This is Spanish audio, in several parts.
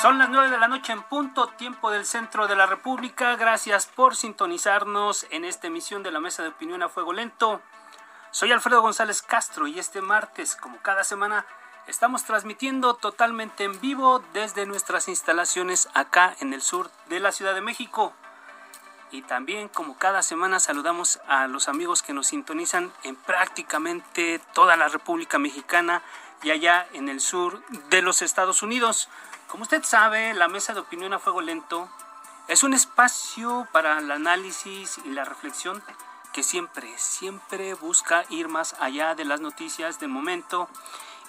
Son las 9 de la noche en punto, tiempo del centro de la República. Gracias por sintonizarnos en esta emisión de la Mesa de Opinión a Fuego Lento. Soy Alfredo González Castro y este martes, como cada semana, estamos transmitiendo totalmente en vivo desde nuestras instalaciones acá en el sur de la Ciudad de México. Y también, como cada semana, saludamos a los amigos que nos sintonizan en prácticamente toda la República Mexicana y allá en el sur de los Estados Unidos. Como usted sabe, la mesa de opinión a fuego lento es un espacio para el análisis y la reflexión que siempre, siempre busca ir más allá de las noticias del momento.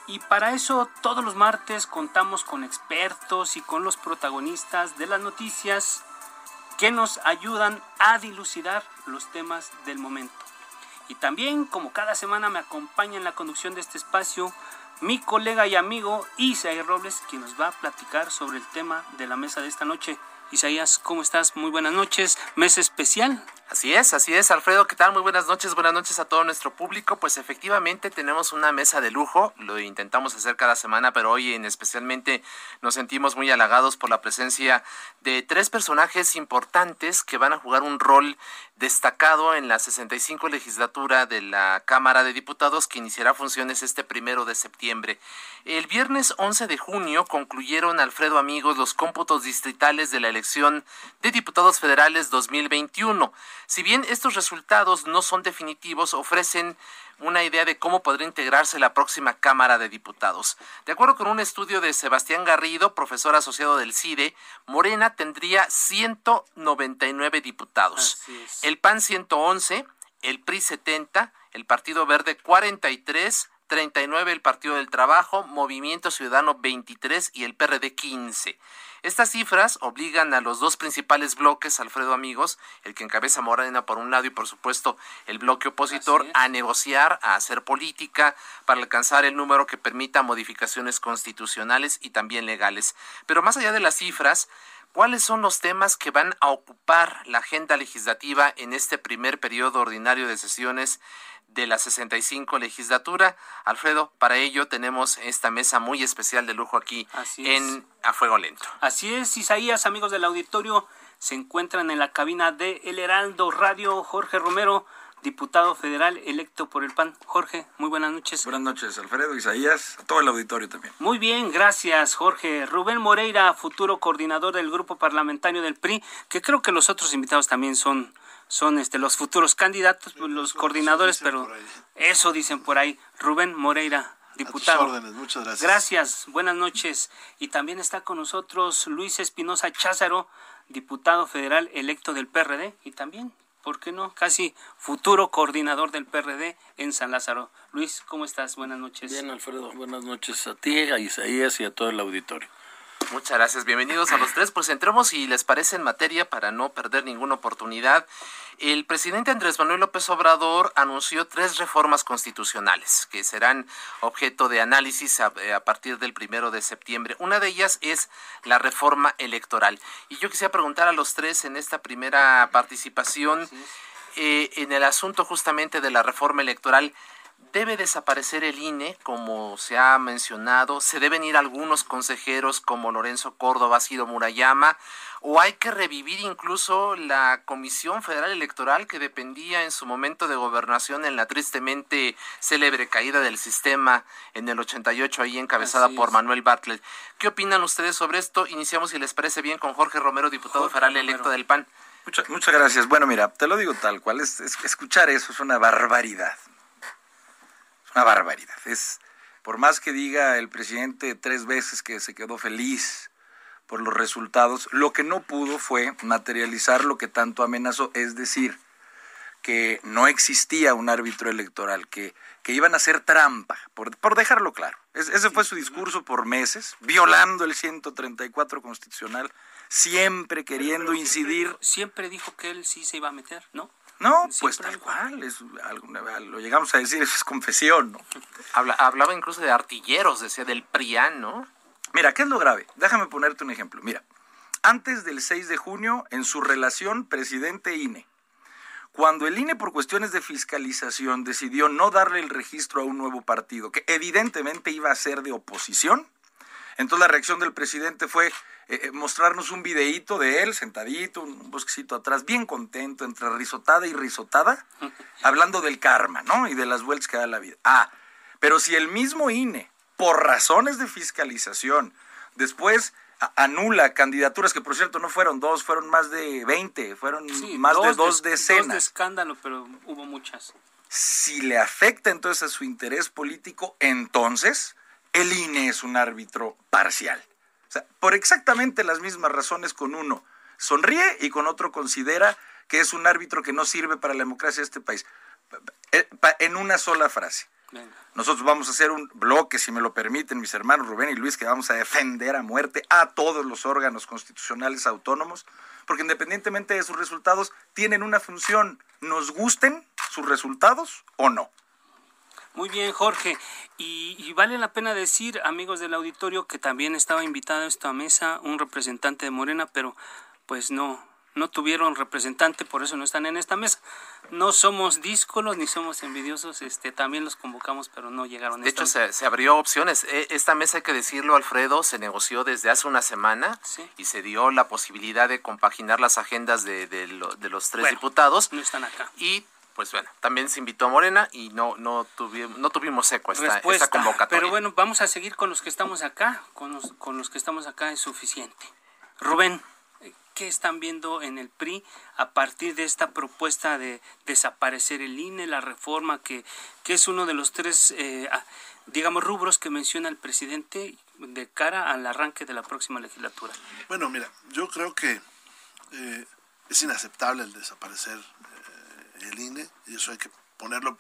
Y para eso todos los martes contamos con expertos y con los protagonistas de las noticias que nos ayudan a dilucidar los temas del momento. Y también, como cada semana me acompaña en la conducción de este espacio, mi colega y amigo Isaías Robles, quien nos va a platicar sobre el tema de la mesa de esta noche. Isaías, ¿cómo estás? Muy buenas noches. Mesa especial. Así es, así es, Alfredo, ¿qué tal? Muy buenas noches, buenas noches a todo nuestro público. Pues efectivamente tenemos una mesa de lujo, lo intentamos hacer cada semana, pero hoy en especialmente nos sentimos muy halagados por la presencia de tres personajes importantes que van a jugar un rol destacado en la 65 legislatura de la Cámara de Diputados que iniciará funciones este primero de septiembre. El viernes 11 de junio concluyeron, Alfredo amigos, los cómputos distritales de la elección de diputados federales 2021. Si bien estos resultados no son definitivos, ofrecen una idea de cómo podría integrarse la próxima Cámara de Diputados. De acuerdo con un estudio de Sebastián Garrido, profesor asociado del CIDE, Morena tendría 199 diputados, el PAN 111, el PRI 70, el Partido Verde 43, 39 el Partido del Trabajo, Movimiento Ciudadano 23 y el PRD 15. Estas cifras obligan a los dos principales bloques, Alfredo Amigos, el que encabeza Morena por un lado y por supuesto el bloque opositor, a negociar, a hacer política para alcanzar el número que permita modificaciones constitucionales y también legales. Pero más allá de las cifras, ¿Cuáles son los temas que van a ocupar la agenda legislativa en este primer periodo ordinario de sesiones de la 65 legislatura. Alfredo, para ello tenemos esta mesa muy especial de lujo aquí en A Fuego Lento. Así es, Isaías, amigos del auditorio, se encuentran en la cabina de El Heraldo Radio Jorge Romero, diputado federal electo por el PAN. Jorge, muy buenas noches. Buenas noches, Alfredo, Isaías, a todo el auditorio también. Muy bien, gracias, Jorge. Rubén Moreira, futuro coordinador del grupo parlamentario del PRI, que creo que los otros invitados también son son este los futuros candidatos, los coordinadores, pero eso dicen por ahí. Rubén Moreira, diputado. muchas gracias. Gracias, buenas noches. Y también está con nosotros Luis Espinosa Cházaro, diputado federal electo del PRD y también, ¿por qué no? Casi futuro coordinador del PRD en San Lázaro. Luis, ¿cómo estás? Buenas noches. Bien, Alfredo, buenas noches a ti, a Isaías y a todo el auditorio. Muchas gracias, bienvenidos a los tres. Pues entremos y les parece en materia para no perder ninguna oportunidad. El presidente Andrés Manuel López Obrador anunció tres reformas constitucionales que serán objeto de análisis a, eh, partir del primero de septiembre. Una de ellas es la reforma electoral. Y yo quisiera preguntar a los tres en esta primera participación eh, en el asunto justamente de la reforma electoral. Debe desaparecer el INE, como se ha mencionado, se deben ir algunos consejeros como Lorenzo Córdoba, Sido Murayama, o hay que revivir incluso la Comisión Federal Electoral que dependía en su momento de gobernación en la tristemente célebre caída del sistema en el 88 ahí encabezada por Manuel Bartlett. ¿Qué opinan ustedes sobre esto? Iniciamos si les parece bien con Jorge Romero, diputado federal electo del PAN. Muchas, muchas gracias. Bueno, mira, te lo digo tal cual, es, escuchar eso es una barbaridad. Es una barbaridad. Es, por más que diga el presidente tres veces que se quedó feliz por los resultados. Lo que no pudo fue materializar lo que tanto amenazó, es decir, que no existía un árbitro electoral, que, que iban a hacer trampa, por, por dejarlo claro. ese fue su discurso por meses, violando el 134 constitucional, siempre queriendo incidir. Siempre dijo que él sí se iba a meter, ¿no? No, pues tal cual, es, lo llegamos a decir, eso es confesión, ¿no? hablaba incluso de artilleros, decía del PRIAN, ¿no? Mira, ¿qué es lo grave? Déjame ponerte un ejemplo. Mira, antes del 6 de junio, en su relación presidente-INE, cuando el INE por cuestiones de fiscalización decidió no darle el registro a un nuevo partido, que evidentemente iba a ser de oposición, entonces la reacción del presidente fue eh, eh, mostrarnos un videíto de él sentadito, un bosquecito atrás, bien contento, entre risotada y risotada, hablando del karma, ¿no? Y de las vueltas que da la vida. Ah, pero si el mismo INE por razones de fiscalización. Después anula candidaturas que por cierto no fueron dos, fueron más de 20, fueron más de dos decenas. Dos de escándalo, pero hubo muchas. Si le afecta entonces a su interés político, entonces el INE es un árbitro parcial. O sea, por exactamente las mismas razones con uno sonríe y con otro considera que es un árbitro que no sirve para la democracia de este país. Eh, en una sola frase. Nosotros vamos a hacer un bloque, si me lo permiten, mis hermanos Rubén y Luis, que vamos a defender a muerte a todos los órganos constitucionales autónomos, porque independientemente de sus resultados, tienen una función, nos gusten sus resultados o no. Muy bien, Jorge. Y, y, vale la pena decir, amigos del auditorio, que también estaba invitado a esta mesa un representante de Morena, pero pues no, no tuvieron representante, por eso no están en esta mesa. No somos díscolos ni somos envidiosos, este, también los convocamos, pero no llegaron. De hecho, se, abrió opciones. E, esta mesa, hay que decirlo, Alfredo, se negoció desde hace una semana y se dio la posibilidad de compaginar las agendas de, de, los tres diputados. No están acá. Y pues bueno, también se invitó a Morena y no, no, tuvimos, no tuvimos eco esta, esta, convocatoria. Pero bueno, vamos a seguir con los que estamos acá, con los, con los que estamos acá es suficiente. Rubén qué están viendo en el PRI a partir de esta propuesta de desaparecer el INE, la reforma que, que es uno de los tres, eh, digamos, rubros que menciona el presidente de cara al arranque de la próxima legislatura? Bueno, mira, yo creo que eh, es inaceptable el desaparecer eh, el INE y eso hay que ponerlo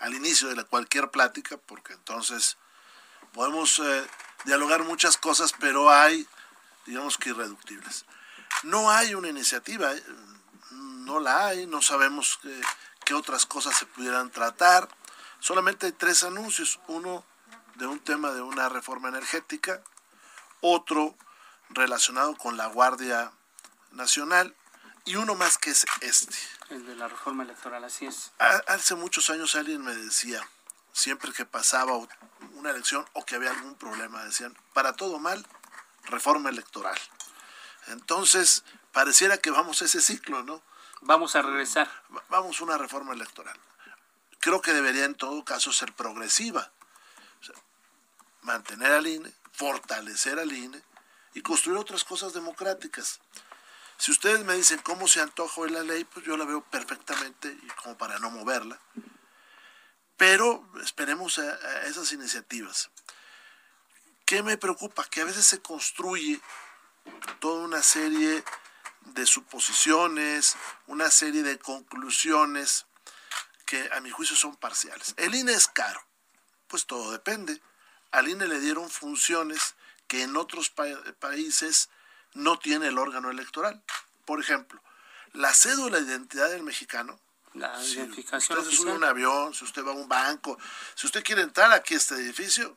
al inicio de la, cualquier plática porque entonces podemos dialogar muchas cosas, pero hay, digamos que irreductibles. No hay una iniciativa, eh, no la hay, no sabemos qué, otras cosas se pudieran tratar. Solamente hay tres anuncios, uno de un tema de una reforma energética, otro relacionado con la Guardia Nacional y uno más que es este. El de la reforma electoral, así es. Hace muchos años alguien me decía, siempre que pasaba una elección o que había algún problema, decían, para todo mal, reforma electoral. Entonces, pareciera que vamos a ese ciclo, ¿no? Vamos a regresar. Vamos a una reforma electoral. Creo que debería en todo caso ser progresiva. mantener al INE, fortalecer al INE y construir otras cosas democráticas. Si ustedes me dicen cómo se antoja hoy la ley, pues yo la veo perfectamente y como para no moverla. Pero esperemos a esas iniciativas. ¿Qué me preocupa? Que a veces se construye toda una serie de suposiciones, una serie de conclusiones que a mi juicio son parciales. El INE es caro, pues todo depende. Al INE le dieron funciones que en otros países no tiene el órgano electoral. Por ejemplo, la cédula de identidad del mexicano. La identificación si usted sube un avión, si usted va a un banco, si usted quiere entrar aquí a este edificio,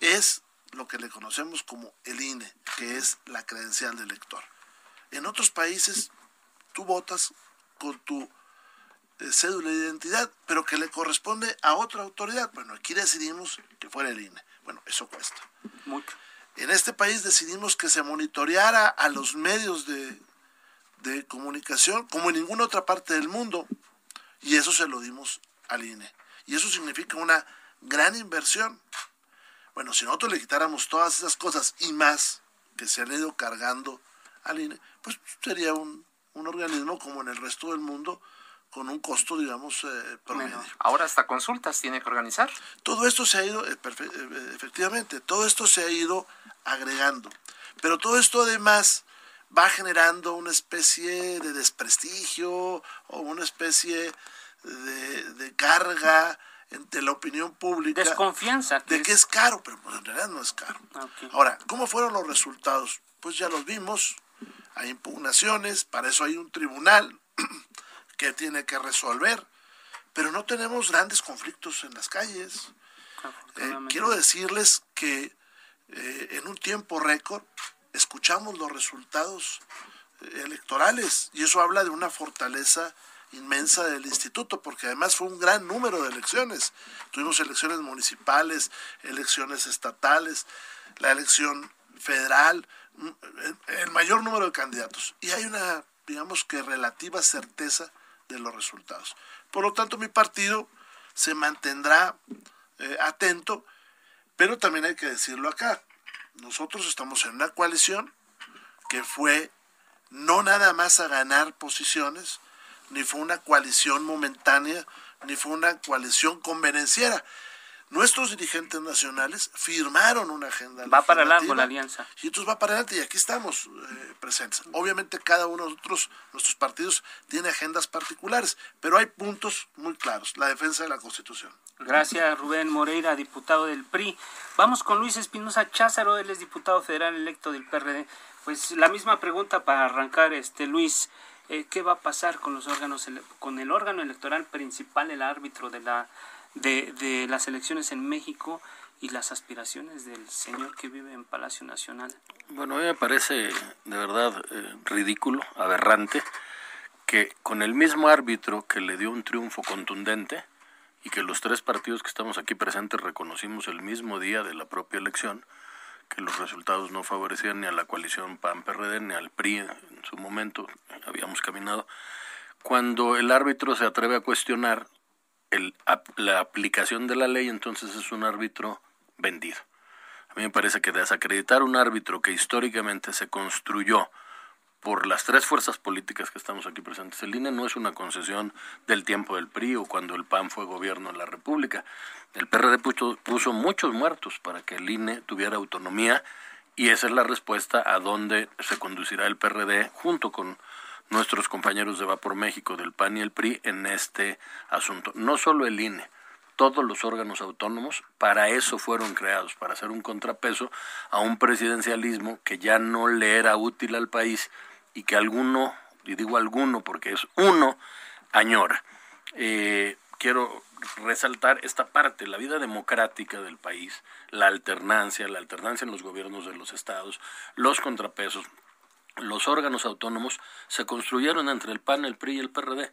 es lo que le conocemos como el INE, que es la credencial del elector. En otros países, tú votas con tu eh, cédula de identidad, pero que le corresponde a otra autoridad. Bueno, aquí decidimos que fuera el INE. Bueno, eso cuesta. Mucho. En este país decidimos que se monitoreara a los medios de, de comunicación como en ninguna otra parte del mundo. Y eso se lo dimos al INE. Y eso significa una gran inversión. Bueno, si nosotros le quitáramos todas esas cosas y más que se han ido cargando al INE, pues sería un, un organismo como en el resto del mundo con un costo, digamos, eh, promedio. Ahora hasta consultas tiene que organizar. Todo esto se ha ido, eh, eh, efectivamente, todo esto se ha ido agregando. Pero todo esto además va generando una especie de desprestigio o una especie de, carga entre la opinión pública. Desconfianza. De que es caro, pero pues en realidad no es caro. Ahora, ¿cómo fueron los resultados? Pues ya los vimos. Hay impugnaciones, para eso hay un tribunal que tiene que resolver, pero no tenemos grandes conflictos en las calles. Eh, quiero decirles que eh, en un tiempo récord escuchamos los resultados eh, electorales y eso habla de una fortaleza inmensa del instituto, porque además fue un gran número de elecciones. Tuvimos elecciones municipales, elecciones estatales, la elección federal, mm, el mayor número de candidatos. Y hay una, digamos que relativa certeza de los resultados. Por lo tanto, mi partido se mantendrá eh, atento, pero también hay que decirlo acá. Nosotros estamos en una coalición que fue no nada más a ganar posiciones, ni fue una coalición momentánea, ni fue una coalición convenenciera. Nuestros dirigentes nacionales firmaron una agenda. Va para largo la alianza. Y entonces va para adelante y aquí estamos eh, presentes. Obviamente cada uno de nosotros, nuestros partidos, tiene agendas particulares, pero hay puntos muy claros. La defensa de la Constitución. Gracias, Rubén Moreira, diputado del PRI. Vamos con Luis Espinosa Cházaro, él es diputado federal electo del PRD. Pues la misma pregunta para arrancar, este Luis. Eh, qué va a pasar con los órganos con el órgano electoral principal el árbitro de la de, las elecciones en México y las aspiraciones del señor que vive en Palacio Nacional bueno a mí me parece de verdad eh, ridículo aberrante que con el mismo árbitro que le dio un triunfo contundente y que los tres partidos que estamos aquí presentes reconocimos el mismo día de la propia elección que los resultados no favorecían ni a la coalición PAN-PRD ni al PRI en su momento, habíamos caminado. Cuando el árbitro se atreve a cuestionar el, la aplicación de la ley, entonces es un árbitro vendido. A mí me parece que desacreditar un árbitro que históricamente se construyó por las tres fuerzas políticas que estamos aquí presentes. El INE no es una concesión del tiempo del PRI o cuando el PAN fue gobierno en la República. El PRD puso, puso muchos muertos para que el INE tuviera autonomía y esa es la respuesta a dónde se conducirá el PRD junto con nuestros compañeros de Vapor México del PAN y el PRI en este asunto. No solo el INE, todos los órganos autónomos para eso fueron creados, para hacer un contrapeso a un presidencialismo que ya no le era útil al país y que alguno, y digo alguno porque es uno, añora. Eh, quiero resaltar esta parte, la vida democrática del país, la alternancia, la alternancia en los gobiernos de los estados, los contrapesos, los órganos autónomos se construyeron entre el PAN, el PRI y el PRD.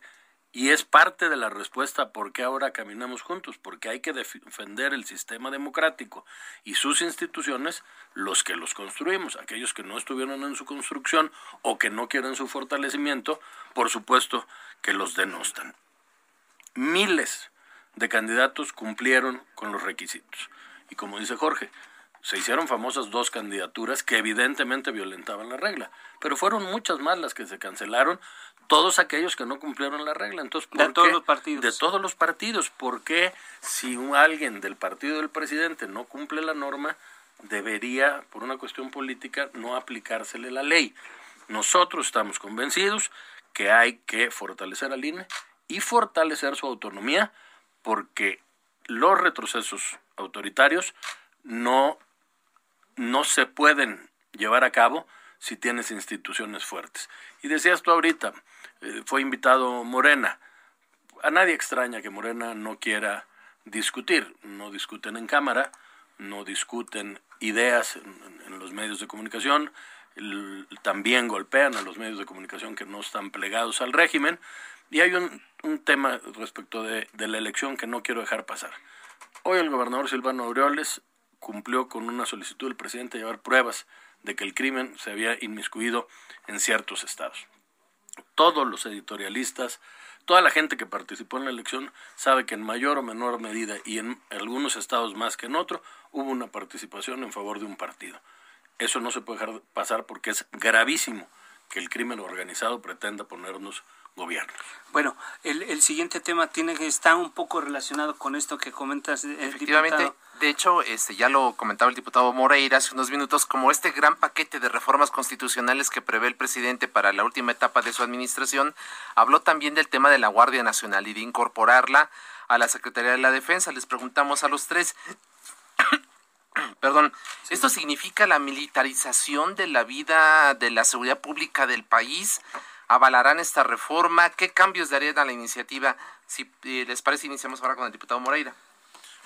Y es parte de la respuesta por qué ahora caminamos juntos, porque hay que defender el sistema democrático y sus instituciones, los que los construimos, aquellos que no estuvieron en su construcción o que no quieren su fortalecimiento, por supuesto que los denostan. Miles de candidatos cumplieron con los requisitos. Y como dice Jorge, se hicieron famosas dos candidaturas que evidentemente violentaban la regla, pero fueron muchas más las que se cancelaron, todos aquellos que no cumplieron la regla. Entonces, de todos los partidos. De todos los partidos, porque si alguien del partido del presidente no cumple la norma, debería, por una cuestión política, no aplicársele la ley. Nosotros estamos convencidos que hay que fortalecer al INE y fortalecer su autonomía, porque los retrocesos autoritarios no no se pueden llevar a cabo si tienes instituciones fuertes. Y decías tú ahorita, eh, fue invitado Morena. A nadie extraña que Morena no quiera discutir. No discuten en Cámara, no discuten ideas en, los medios de comunicación, también golpean a los medios de comunicación que no están plegados al régimen. Y hay un, tema respecto de, de la elección que no quiero dejar pasar. Hoy el gobernador Silvano Aureoles cumplió con una solicitud del presidente de llevar pruebas de que el crimen se había inmiscuido en ciertos estados. Todos los editorialistas, toda la gente que participó en la elección sabe que en mayor o menor medida y en algunos estados más que en otro hubo una participación en favor de un partido. Eso no se puede dejar pasar porque es gravísimo que el crimen organizado pretenda ponernos gobierno. Bueno, el, el siguiente tema tiene que estar un poco relacionado con esto que comentas. El Efectivamente, diputado. de hecho, este ya lo comentaba el diputado Moreira hace unos minutos, como este gran paquete de reformas constitucionales que prevé el presidente para la última etapa de su administración, habló también del tema de la Guardia Nacional y de incorporarla a la Secretaría de la Defensa. Les preguntamos a los tres, perdón, ¿esto significa la militarización de la vida de la seguridad pública del país? ¿Avalarán esta reforma? ¿Qué cambios darían a la iniciativa? Si eh, les parece, iniciamos ahora con el diputado Moreira.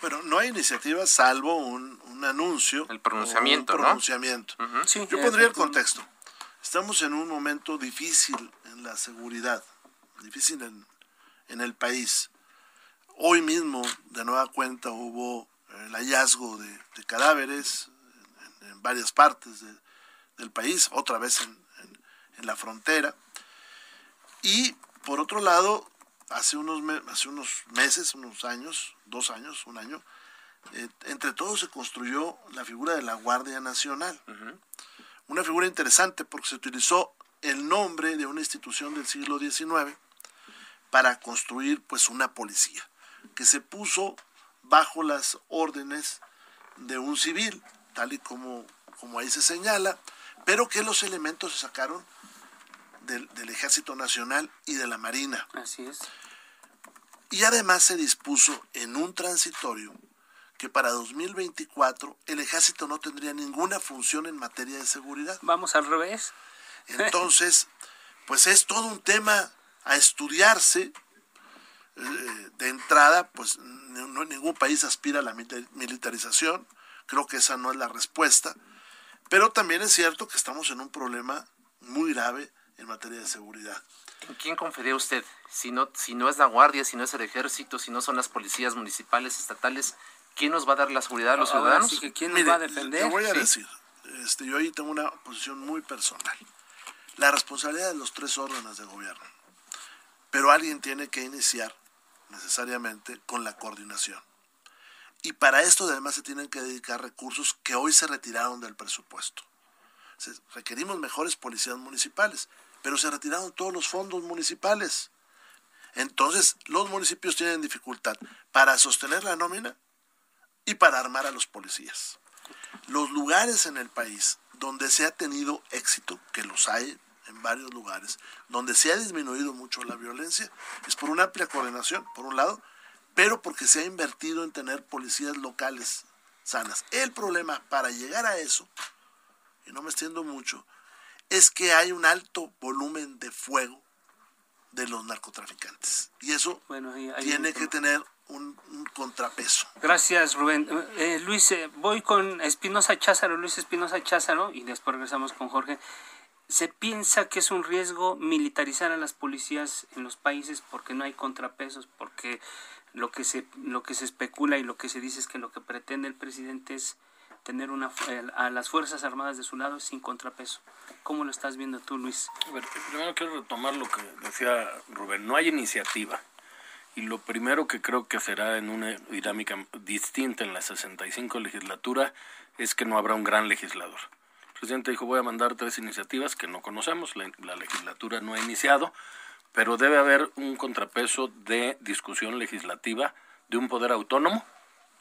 Bueno, no hay iniciativa salvo un, un anuncio. El pronunciamiento, un ¿no? pronunciamiento. Sí, Yo pondría el contexto. Estamos en un momento difícil en la seguridad, difícil en, en el país. Hoy mismo, de nueva cuenta, hubo el hallazgo de, de cadáveres en, en varias partes de- del país, otra vez en, en- en la frontera. Y por otro lado, hace unos, me- hace unos meses, unos años, dos años, un año, eh, entre todos se construyó la figura de la Guardia Nacional. Una figura interesante porque se utilizó el nombre de una institución del siglo XIX para construir pues una policía que se puso bajo las órdenes de un civil, tal y como, como ahí se señala, pero que los elementos se sacaron del, del Ejército Nacional y de la Marina. Así es. Y además se dispuso en un transitorio que para 2024 el ejército no tendría ninguna función en materia de seguridad. Vamos al revés. Entonces, pues es todo un tema a estudiarse. Eh, de entrada, pues no, ningún país aspira a la mili- militarización. Creo que esa no es la respuesta. Pero también es cierto que estamos en un problema muy grave en materia de seguridad. ¿En quién confía usted? Si no, si no es la Guardia, si no es el Ejército, si no son las policías municipales, estatales, ¿quién nos va a dar la seguridad a los Ahora ciudadanos? sí que quién nos Mire, va a defender. Te voy a Sí. decir, este, yo ahí tengo una posición muy personal. La responsabilidad de los tres órdenes de gobierno. Pero alguien tiene que iniciar necesariamente con la coordinación. Y para esto además se tienen que dedicar recursos que hoy se retiraron del presupuesto. Requerimos mejores policías municipales, pero se retiraron todos los fondos municipales. Entonces los municipios tienen dificultad para sostener la nómina y para armar a los policías. Los lugares en el país donde se ha tenido éxito, que los hay en varios lugares, donde se ha disminuido mucho la violencia, es por una amplia coordinación, por un lado, pero porque se ha invertido en tener policías locales sanas. El problema para llegar a eso, y no me extiendo mucho, es que hay un alto volumen de fuego de los narcotraficantes. Y eso Bueno, ahí- ahí tiene que tener un, un contrapeso. Gracias, Rubén. Eh, Luis, eh, voy con Espinosa Cházaro, Luis Espinosa Cházaro, y después regresamos con Jorge. ¿Se piensa que es un riesgo militarizar a las policías en los países porque no hay contrapesos? Porque lo que se, lo que se especula y lo que se dice es que lo que pretende el presidente es tener una, a las Fuerzas Armadas de su lado sin contrapeso. ¿Cómo lo estás viendo tú, Luis? A ver, primero quiero retomar lo que decía Rubén. No hay iniciativa. Y lo primero que creo que será en una dinámica distinta en la 65 legislatura es que no habrá un gran legislador. El presidente dijo voy a mandar tres iniciativas que no conocemos, la, la legislatura no ha iniciado, pero debe haber un contrapeso de discusión legislativa de un poder autónomo,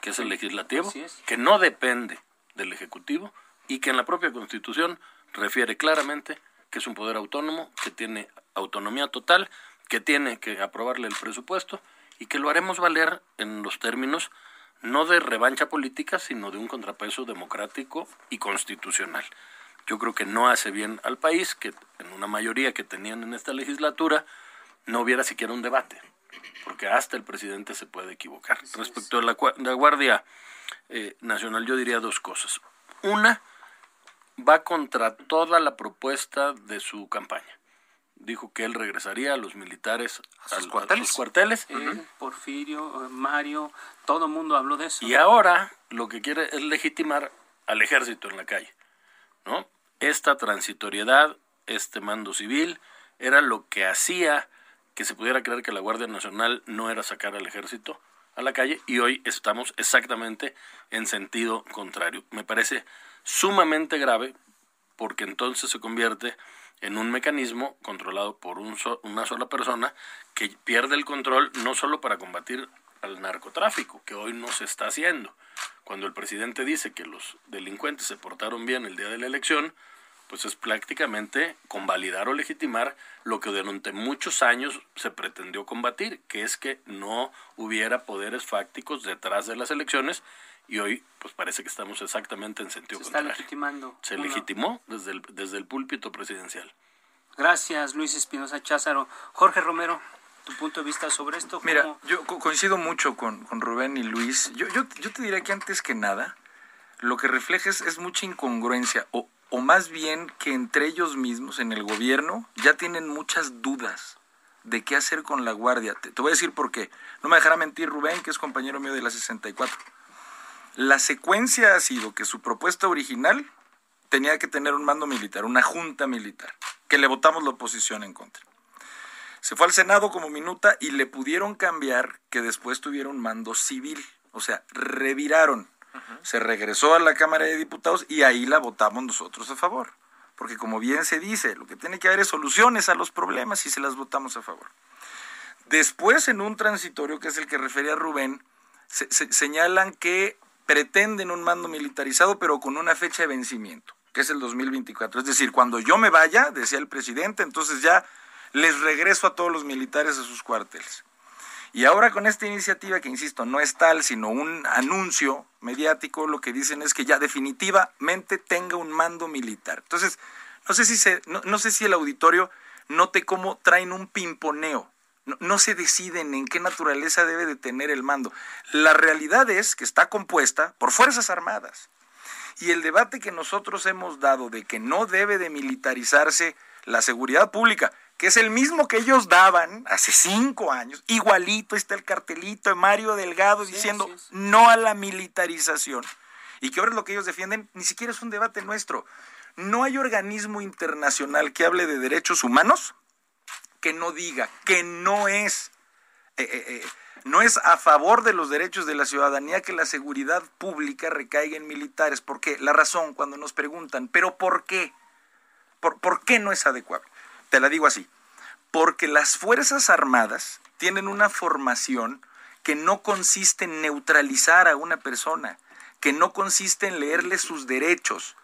que es el legislativo, es. que no depende del Ejecutivo y que en la propia Constitución refiere claramente que es un poder autónomo, que tiene autonomía total, que tiene que aprobarle el presupuesto y que lo haremos valer en los términos no de revancha política, sino de un contrapeso democrático y constitucional. Yo creo que no hace bien al país que en una mayoría que tenían en esta legislatura no hubiera siquiera un debate, porque hasta el presidente se puede equivocar. Respecto a la, la Guardia eh, Nacional, yo diría dos cosas. Una, va contra toda la propuesta de su campaña. dijo que él regresaría a los militares ¿A sus al- cuarteles? sus cuarteles. Él, Porfirio, Mario, todo el mundo habló de eso. Y ahora lo que quiere es legitimar al ejército en la calle, ¿no? Esta transitoriedad, este mando civil, era lo que hacía que se pudiera creer que la Guardia Nacional no era sacar al ejército a la calle y hoy estamos exactamente en sentido contrario. Me parece sumamente grave porque entonces se convierte en un mecanismo controlado por un so- una sola persona que pierde el control no solo para combatir al narcotráfico, que hoy no se está haciendo. Cuando el presidente dice que los delincuentes se portaron bien el día de la elección, pues es prácticamente convalidar o legitimar lo que durante muchos años se pretendió combatir, que es que no hubiera poderes fácticos detrás de las elecciones y hoy pues parece que estamos exactamente en sentido Se está contrario. legitimando. Se Uno. legitimó desde el, desde el púlpito presidencial. Gracias, Luis Espinosa Cházaro. Jorge Romero, tu punto de vista sobre esto. Mira, ¿cómo- yo co- coincido mucho con, con Rubén y Luis. Yo, yo, yo te diría que antes que nada, lo que refleja es, es mucha incongruencia, o, o más bien que entre ellos mismos, en el gobierno, ya tienen muchas dudas de qué hacer con la guardia. Te, te voy a decir por qué. No me dejará mentir Rubén, que es compañero mío de la 64. La secuencia ha sido que su propuesta original tenía que tener un mando militar, una junta militar, que le votamos la oposición en contra. Se fue al Senado como minuta y le pudieron cambiar que después tuviera un mando civil. O sea, reviraron. Se regresó a la Cámara de Diputados y ahí la votamos nosotros a favor. Porque como bien se dice, lo que tiene que haber es soluciones a los problemas y se las votamos a favor. Después, en un transitorio, que es el que refería Rubén, se- se- señalan que pretenden un mando militarizado, pero con una fecha de vencimiento, que es el 2024. Es decir, cuando yo me vaya, decía el presidente, entonces ya les regreso a todos los militares a sus cuarteles. Y ahora con esta iniciativa, que insisto, no es tal, sino un anuncio mediático, lo que dicen es que ya definitivamente tenga un mando militar. Entonces, no sé si, se, no, sé si el auditorio note cómo traen un pimponeo. No, no se deciden en qué naturaleza debe de tener el mando. La realidad es que está compuesta por Fuerzas Armadas. Y el debate que nosotros hemos dado de que no debe de militarizarse la seguridad pública, que es el mismo que ellos daban hace cinco años, igualito está el cartelito de Mario Delgado diciendo no a la militarización, y que ahora es lo que ellos defienden, ni siquiera es un debate nuestro. No hay organismo internacional que hable de derechos humanos que no diga que no es eh, eh, eh, no es a favor de los derechos de la ciudadanía que la seguridad pública recaiga en militares. porque La razón cuando nos preguntan, ¿pero por qué? ¿Por, por qué no es adecuado? Te la digo así. Porque las Fuerzas Armadas tienen una formación que no consiste en neutralizar a una persona, que no consiste en leerle sus derechos,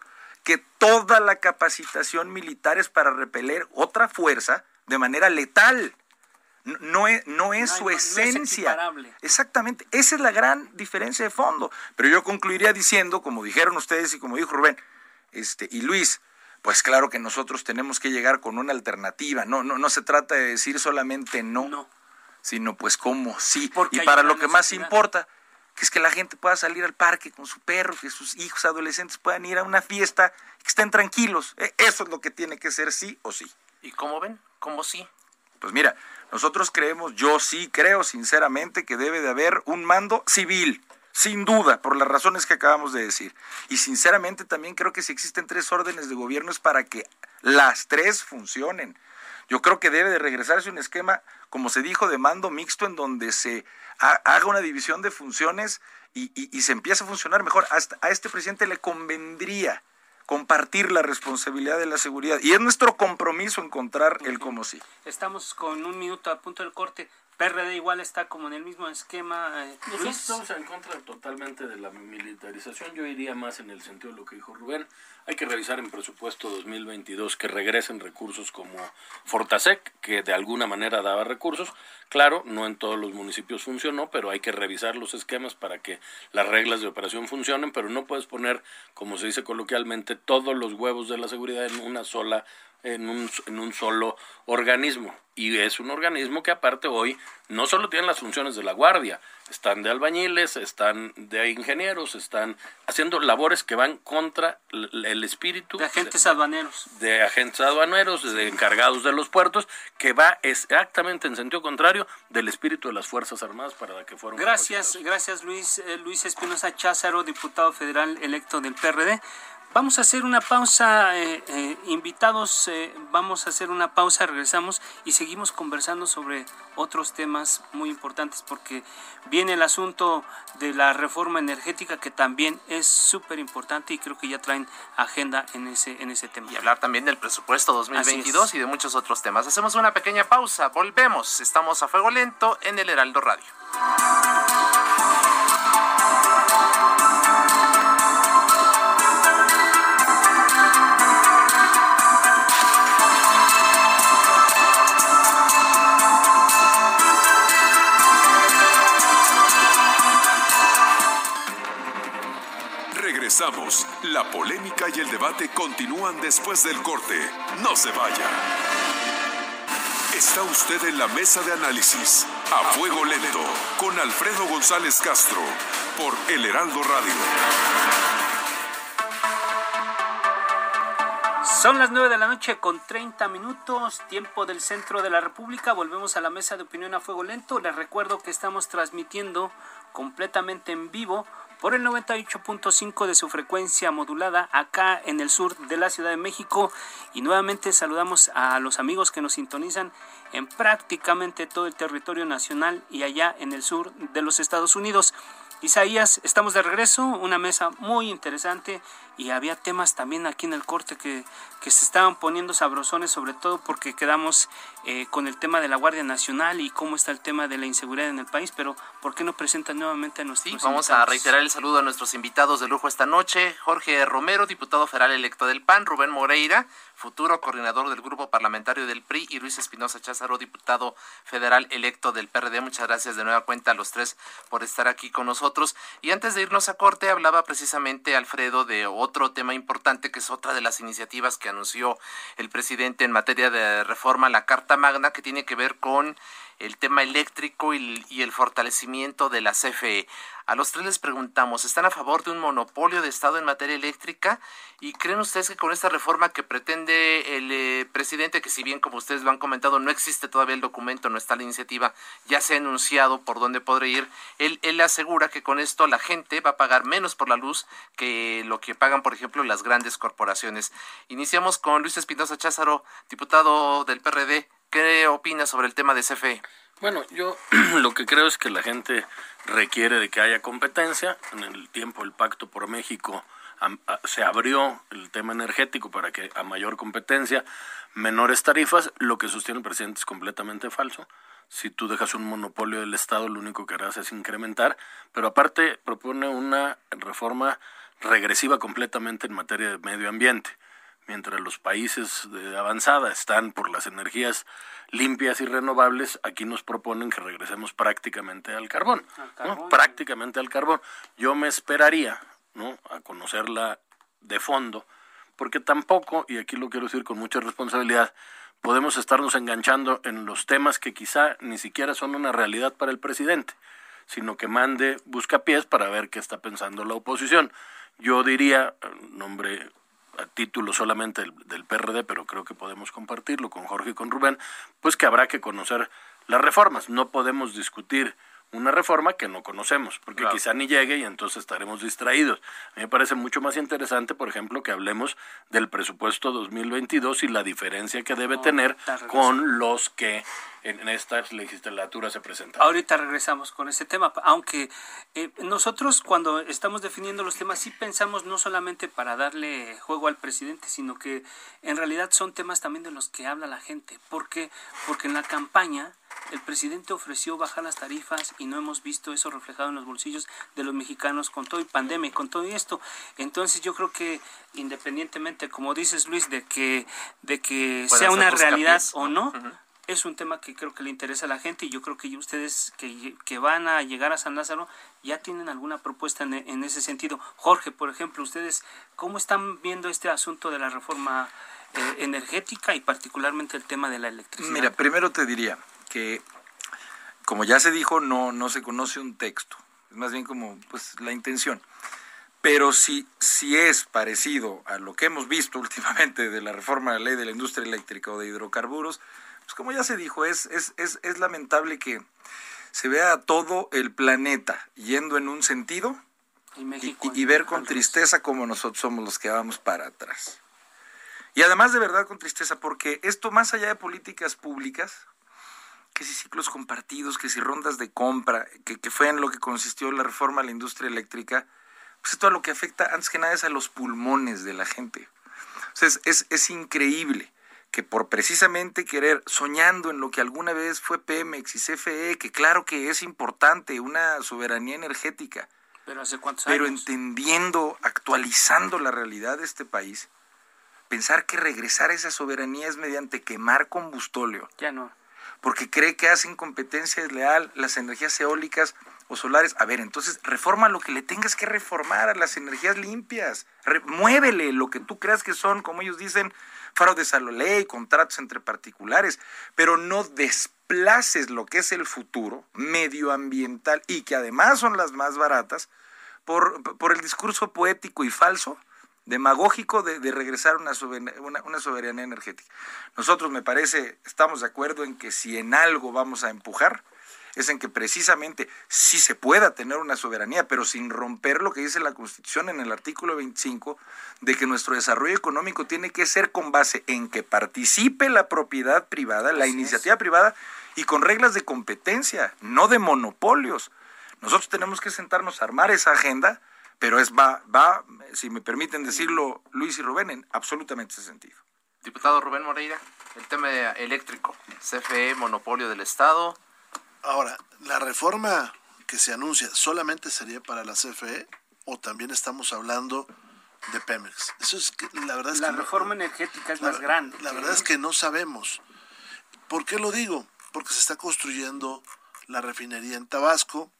que toda la capacitación militar es para repeler otra fuerza de manera letal. No, no es, no es No su no- no es esencia. Exactamente, esa es la gran diferencia de fondo. Pero yo concluiría diciendo, como dijeron ustedes y como dijo Rubén este, y Luis, pues claro que nosotros tenemos que llegar con una alternativa. No, no, no se trata de decir solamente no, No. sino pues cómo sí. Porque y para lo que más importa, que es que la gente pueda salir al parque con su perro, que sus hijos adolescentes puedan ir a una fiesta, que estén tranquilos. E- Eso es lo que tiene que ser sí o sí. ¿Y cómo ven? ¿Cómo sí? Pues mira, nosotros creemos, yo sí creo sinceramente que debe de haber un mando civil, sin duda, por las razones que acabamos de decir. Y sinceramente también creo que si existen tres órdenes de gobierno es para que las tres funcionen. Yo creo que debe de regresarse un esquema, como se dijo, de mando mixto en donde se ha- haga una división de funciones y, y- y se empiece a funcionar mejor. Hasta a este presidente le convendría compartir la responsabilidad de la seguridad. Y es nuestro compromiso encontrar el cómo sí. Estamos con un minuto a punto del corte. PRD igual está como en el mismo esquema. eh, Nosotros Luis. estamos en contra totalmente de la militarización. Yo iría más en el sentido de lo que dijo Rubén. Hay que revisar en presupuesto 2022 que regresen recursos como Fortasec, que de alguna manera daba recursos. Claro, no en todos los municipios funcionó, pero hay que revisar los esquemas para que las reglas de operación funcionen, pero no puedes poner, como se dice coloquialmente, todos los huevos de la seguridad en una sola en un, en un solo organismo. Y es un organismo que aparte hoy no solo tiene las funciones de la guardia, están de albañiles, están de ingenieros, están haciendo labores que van contra el, espíritu de agentes aduaneros. De agentes aduaneros, de encargados de los puertos, que va exactamente en sentido contrario del espíritu de las Fuerzas Armadas para la que fueron. Gracias, gracias Luis, eh, Luis Espinosa Cházaro, diputado federal electo del PRD. Vamos a hacer una pausa, eh, eh, invitados, eh, vamos a hacer una pausa, regresamos y seguimos conversando sobre otros temas muy importantes porque viene el asunto de la reforma energética que también es súper importante y creo que ya traen agenda en ese, en ese tema. Y hablar también del presupuesto 2022 y de muchos otros temas. Hacemos una pequeña pausa, volvemos, estamos a fuego lento en el Heraldo Radio. Regresamos. La polémica y el debate continúan después del corte. No se vaya. Está usted en la mesa de análisis a fuego lento con Alfredo González Castro por El Heraldo Radio. Son las 9 de la noche con 30 minutos, tiempo del centro de la República. Volvemos a la mesa de opinión a fuego lento. Les recuerdo que estamos transmitiendo completamente en vivo por el 98.5 de su frecuencia modulada acá en el sur de la Ciudad de México. Y nuevamente saludamos a los amigos que nos sintonizan en prácticamente todo el territorio nacional y allá en el sur de los Estados Unidos. Isaías, estamos de regreso, una mesa muy interesante y había temas también aquí en el corte que, que se estaban poniendo sabrosones, sobre todo porque quedamos eh, con el tema de la Guardia Nacional y cómo está el tema de la inseguridad en el país, pero ¿por qué no presentan nuevamente a nuestros Sí, vamos a reiterar el saludo a nuestros invitados de lujo esta noche, Jorge Romero, diputado federal electo del PAN, Rubén Moreira, futuro coordinador del grupo parlamentario del PRI y Luis Espinosa Cházaro, diputado federal electo del PRD. Muchas gracias de nueva cuenta a los tres por estar aquí con nosotros. Y antes de irnos a corte, hablaba precisamente Alfredo de otro tema importante que es otra de las iniciativas que anunció el presidente en materia de reforma a la Carta Magna que tiene que ver con el tema eléctrico y, el fortalecimiento de la CFE. A los tres les preguntamos, ¿están a favor de un monopolio de Estado en materia eléctrica? ¿Y creen ustedes que con esta reforma que pretende el eh, presidente, que si bien como ustedes lo han comentado, no existe todavía el documento, no está la iniciativa, ya se ha anunciado por dónde podrá ir, él, él asegura que con esto la gente va a pagar menos por la luz que lo que pagan, por ejemplo, las grandes corporaciones. Iniciamos con Luis Espinosa Cházaro, diputado del PRD. ¿Qué opina sobre el tema de CFE? Bueno, yo lo que creo es que la gente requiere de que haya competencia. En el tiempo el Pacto por México se abrió el tema energético para que a mayor competencia, menores tarifas. Lo que sostiene el presidente es completamente falso. Si tú dejas un monopolio del Estado, lo único que harás es incrementar. Pero aparte propone una reforma regresiva completamente en materia de medio ambiente mientras los países de avanzada están por las energías limpias y renovables, aquí nos proponen que regresemos prácticamente al carbón, al carbón ¿no? prácticamente al carbón. Yo me esperaría ¿no? a conocerla de fondo, porque tampoco, y aquí lo quiero decir con mucha responsabilidad, podemos estarnos enganchando en los temas que quizá ni siquiera son una realidad para el presidente, sino que mande buscapiés para ver qué está pensando la oposición. Yo diría, nombre título solamente del, del, PRD, pero creo que podemos compartirlo con Jorge y con Rubén, pues que habrá que conocer las reformas. No podemos discutir una reforma que no conocemos, porque claro. quizá ni llegue y entonces estaremos distraídos. A mí me parece mucho más interesante, por ejemplo, que hablemos del presupuesto 2022 y la diferencia que debe oh, tener con los que en esta legislatura se presentan. Ahorita regresamos con ese tema, aunque eh, nosotros cuando estamos definiendo los temas sí pensamos no solamente para darle juego al presidente, sino que en realidad son temas también de los que habla la gente. ¿Por qué? Porque en la campaña el presidente ofreció bajar las tarifas y no hemos visto eso reflejado en los bolsillos de los mexicanos con todo y pandemia y con todo esto. Entonces yo creo que independientemente, como dices Luis, de que, de que sea una realidad o no, uh -huh. es un tema que creo que le interesa a la gente y yo creo que ustedes que, que van a llegar a San Lázaro ya tienen alguna propuesta en, en ese sentido. Jorge, por ejemplo, ustedes, ¿cómo están viendo este asunto de la reforma eh, energética y particularmente el tema de la electricidad? Mira, primero te diría, que, como ya se dijo, no, no se conoce un texto, es más bien como pues la intención. Pero si, si es parecido a lo que hemos visto últimamente de la reforma de la ley de la industria eléctrica o de hidrocarburos, pues como ya se dijo, es, es, es, es lamentable que se vea todo el planeta yendo en un sentido Y, y, México y- y ver con tristeza como nosotros somos los que vamos para atrás. Y además de verdad con tristeza, porque esto más allá de políticas públicas, que si ciclos compartidos, que si rondas de compra, que, que fue en lo que consistió la reforma a la industria eléctrica, pues esto a lo que afecta antes que nada es a los pulmones de la gente. O sea, es, es, es increíble que por precisamente querer, soñando en lo que alguna vez fue Pemex y CFE, que claro que es importante, una soberanía energética, Pero hace cuántos pero años. entendiendo, actualizando la realidad de este país, pensar que regresar a esa soberanía es mediante quemar combustóleo, Ya no. Porque cree que hacen competencia desleal las energías eólicas o solares. A ver, entonces reforma lo que le tengas que reformar a las energías limpias. Muévele lo que tú creas que son, como ellos dicen, faro de saloley, contratos entre particulares, pero no desplaces lo que es el futuro medioambiental y que además son las más baratas por, por el discurso poético y falso demagógico de, de regresar a una, sober- una, una soberanía energética. Nosotros, me parece, estamos de acuerdo en que si en algo vamos a empujar, es en que precisamente sí se pueda tener una soberanía, pero sin romper lo que dice la Constitución en el artículo 25, de que nuestro desarrollo económico tiene que ser con base en que participe la propiedad privada, la iniciativa privada, y con reglas de competencia, no de monopolios. Nosotros tenemos que sentarnos a armar esa agenda, pero es va, va, si me permiten decirlo, Luis y Rubén, en absolutamente ese sentido. Diputado Rubén Moreira, el tema eléctrico, CFE, monopolio del Estado. Ahora, la reforma que se anuncia solamente sería para la CFE o también estamos hablando de Pemex. Eso es que la verdad es La que no- reforma energética es la- más grande. La verdad es que no sabemos. ¿Por qué lo digo? Porque se está construyendo la refinería en Tabasco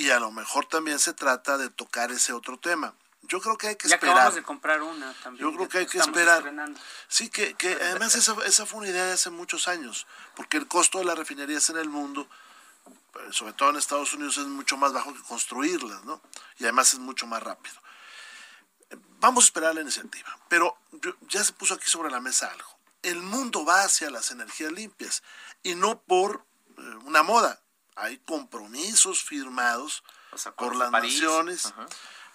y a lo mejor también se trata de tocar ese otro tema. Yo creo que hay que ya esperar. acabamos de comprar una también. Yo creo que hay que esperar. estrenando. Sí, que, que además esa, esa fue una idea de hace muchos años, porque el costo de las refinerías en el mundo, eh, sobre todo en Estados Unidos, es mucho más bajo que construirlas, ¿no? Y además es mucho más rápido. Vamos a esperar la iniciativa, pero yo- ya se puso aquí sobre la mesa algo. El mundo va hacia las energías limpias y no por eh, una moda. Hay compromisos firmados por las naciones, Ajá.